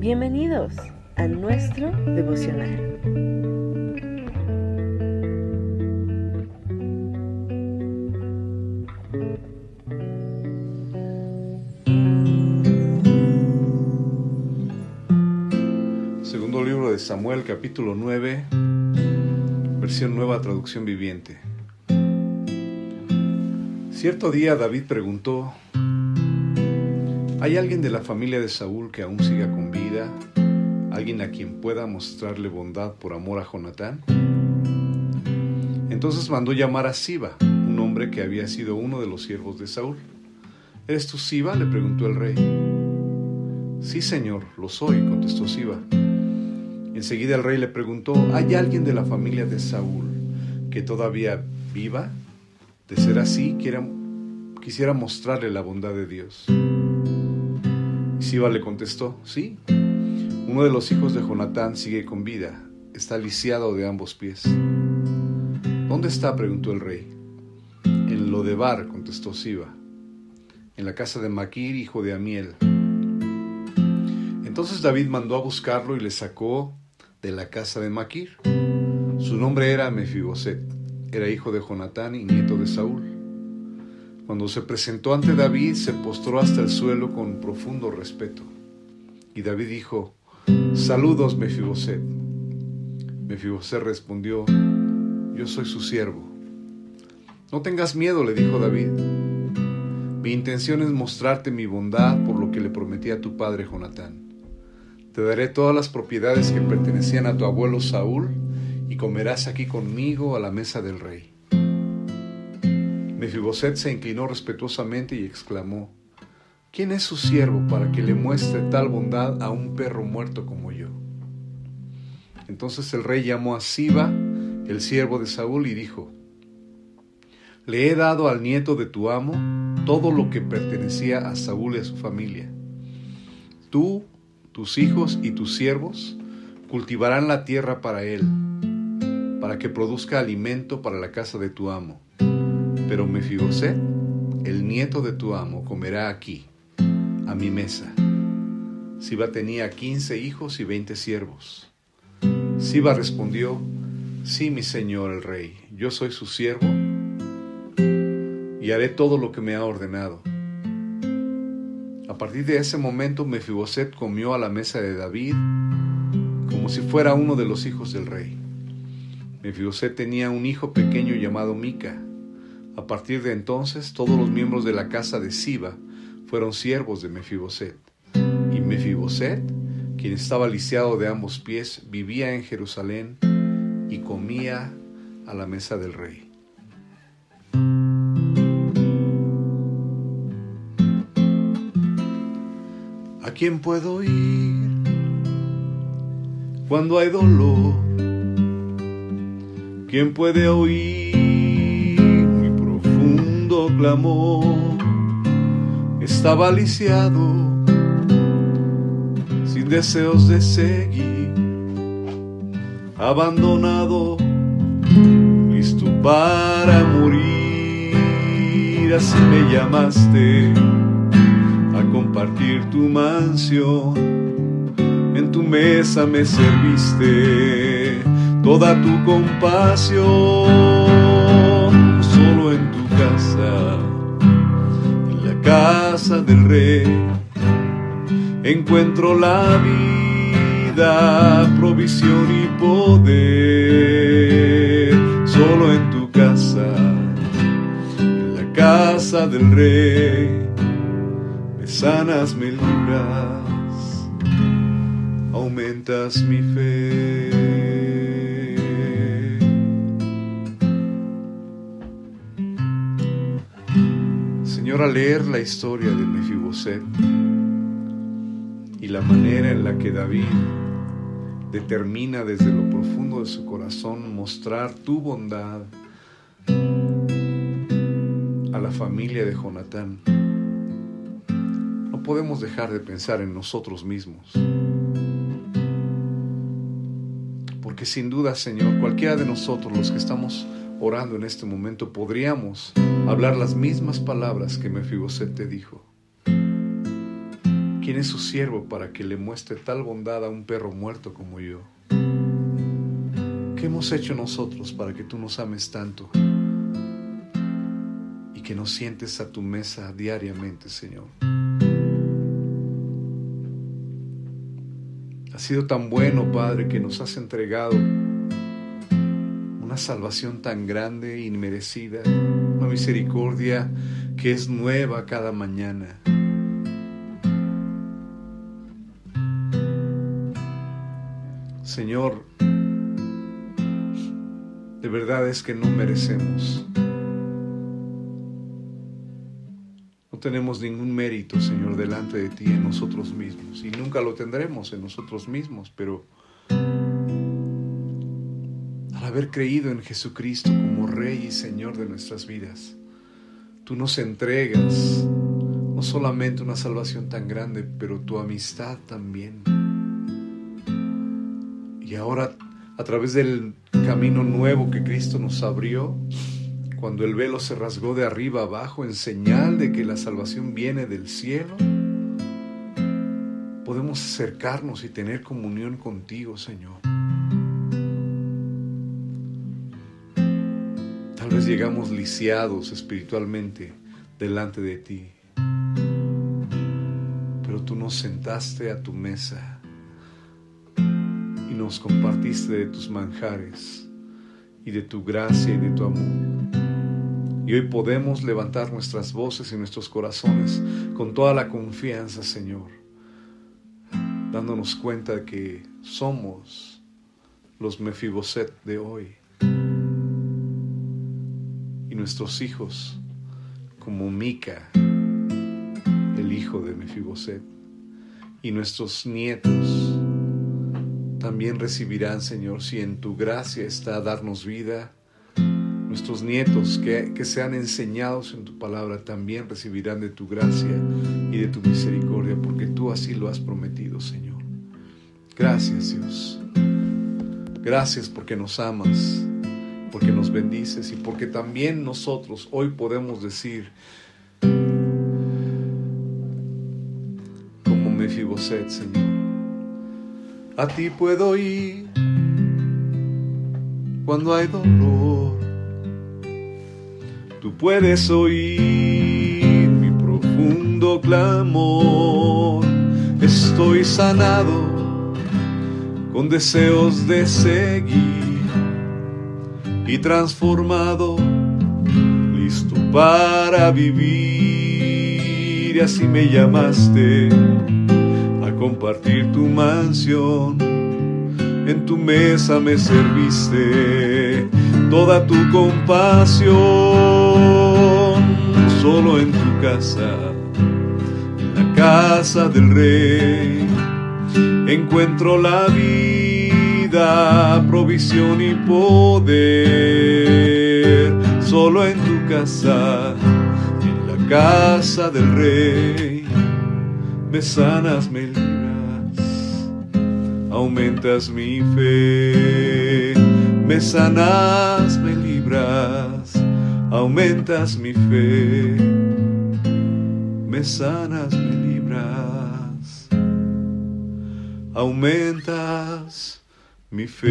Bienvenidos a nuestro devocional. Segundo libro de Samuel, capítulo 9, versión nueva traducción viviente. Cierto día David preguntó, ¿hay alguien de la familia de Saúl que aún siga con vida? ¿Alguien a quien pueda mostrarle bondad por amor a Jonatán? Entonces mandó llamar a Siba, un hombre que había sido uno de los siervos de Saúl. ¿Eres tú Siba? le preguntó el rey. Sí, señor, lo soy, contestó Siba. Enseguida el rey le preguntó, ¿hay alguien de la familia de Saúl que todavía viva? De ser así, quisiera mostrarle la bondad de Dios. Siba le contestó, sí, uno de los hijos de Jonatán sigue con vida, está lisiado de ambos pies. ¿Dónde está? preguntó el rey. En Lodebar, contestó Siba, en la casa de Maquir, hijo de Amiel. Entonces David mandó a buscarlo y le sacó de la casa de Maquir. Su nombre era Mefiboset era hijo de Jonatán y nieto de Saúl. Cuando se presentó ante David, se postró hasta el suelo con profundo respeto. Y David dijo, Saludos, Mefiboset. Mefiboset respondió, Yo soy su siervo. No tengas miedo, le dijo David. Mi intención es mostrarte mi bondad por lo que le prometí a tu padre Jonatán. Te daré todas las propiedades que pertenecían a tu abuelo Saúl y comerás aquí conmigo a la mesa del rey. Mefiboset se inclinó respetuosamente y exclamó, ¿quién es su siervo para que le muestre tal bondad a un perro muerto como yo? Entonces el rey llamó a Siba, el siervo de Saúl, y dijo, le he dado al nieto de tu amo todo lo que pertenecía a Saúl y a su familia. Tú, tus hijos y tus siervos cultivarán la tierra para él para que produzca alimento para la casa de tu amo. Pero Mefiboset, el nieto de tu amo, comerá aquí, a mi mesa. Siba tenía quince hijos y veinte siervos. Siba respondió, Sí, mi señor el rey, yo soy su siervo y haré todo lo que me ha ordenado. A partir de ese momento Mefiboset comió a la mesa de David como si fuera uno de los hijos del rey. Mefiboset tenía un hijo pequeño llamado Mica. A partir de entonces, todos los miembros de la casa de Siba fueron siervos de Mefiboset. Y Mefiboset, quien estaba lisiado de ambos pies, vivía en Jerusalén y comía a la mesa del rey. ¿A quién puedo ir cuando hay dolor? ¿Quién puede oír clamor? Estaba lisiado, sin deseos de seguir, abandonado, listo para morir. Así me llamaste a compartir tu mansión, en tu mesa me serviste toda tu compasión casa, en la casa del rey, encuentro la vida, provisión y poder, solo en tu casa, en la casa del rey, me sanas, me libras, aumentas mi fe. Al leer la historia de Mefiboset y la manera en la que David determina desde lo profundo de su corazón mostrar tu bondad a la familia de Jonatán, no podemos dejar de pensar en nosotros mismos. Porque sin duda, Señor, cualquiera de nosotros, los que estamos orando en este momento, podríamos hablar las mismas palabras que Mefiboset te dijo. ¿Quién es su siervo para que le muestre tal bondad a un perro muerto como yo? ¿Qué hemos hecho nosotros para que tú nos ames tanto? Y que nos sientes a tu mesa diariamente, Señor. Ha sido tan bueno, Padre, que nos has entregado una salvación tan grande, inmerecida, una misericordia que es nueva cada mañana. Señor, de verdad es que no merecemos. No tenemos ningún mérito, Señor, delante de ti en nosotros mismos. Y nunca lo tendremos en nosotros mismos, pero al haber creído en Jesucristo Rey y Señor de nuestras vidas, tú nos entregas no solamente una salvación tan grande, pero tu amistad también. Y ahora, a través del camino nuevo que Cristo nos abrió, cuando el velo se rasgó de arriba abajo en señal de que la salvación viene del cielo, podemos acercarnos y tener comunión contigo, Señor. Llegamos lisiados espiritualmente delante de ti, pero tú nos sentaste a tu mesa nos compartiste de tus manjares y de tu gracia y de tu amor. Y hoy podemos levantar nuestras voces y nuestros corazones con toda la confianza, Señor, dándonos cuenta de que somos los Mefiboset de hoy y nuestros hijos como Mica, el hijo de Mefiboset, y nuestros nietos también recibirán, Señor, si en tu gracia está darnos vida. Nuestros nietos que, que sean enseñados en tu palabra también recibirán de tu gracia y de tu misericordia, porque tú así lo has prometido, Señor. Gracias, Dios. Gracias porque nos amas, porque nos bendices y porque también nosotros hoy podemos decir, como Mefiboset, Señor a ti puedo ir cuando hay dolor. Tú puedes oír mi profundo clamor. Estoy sanado con deseos de seguir y transformado, listo para vivir. Así me llamaste compartir tu mansión. En tu mesa me serviste toda tu compasión. Solo en tu casa, en la casa del rey, encuentro la vida, provisión y poder. Solo en tu casa, en la casa del rey, me sanas, me aumentas mi fe, me sanas, me libras, aumentas mi fe, me sanas, me libras, aumentas me fez.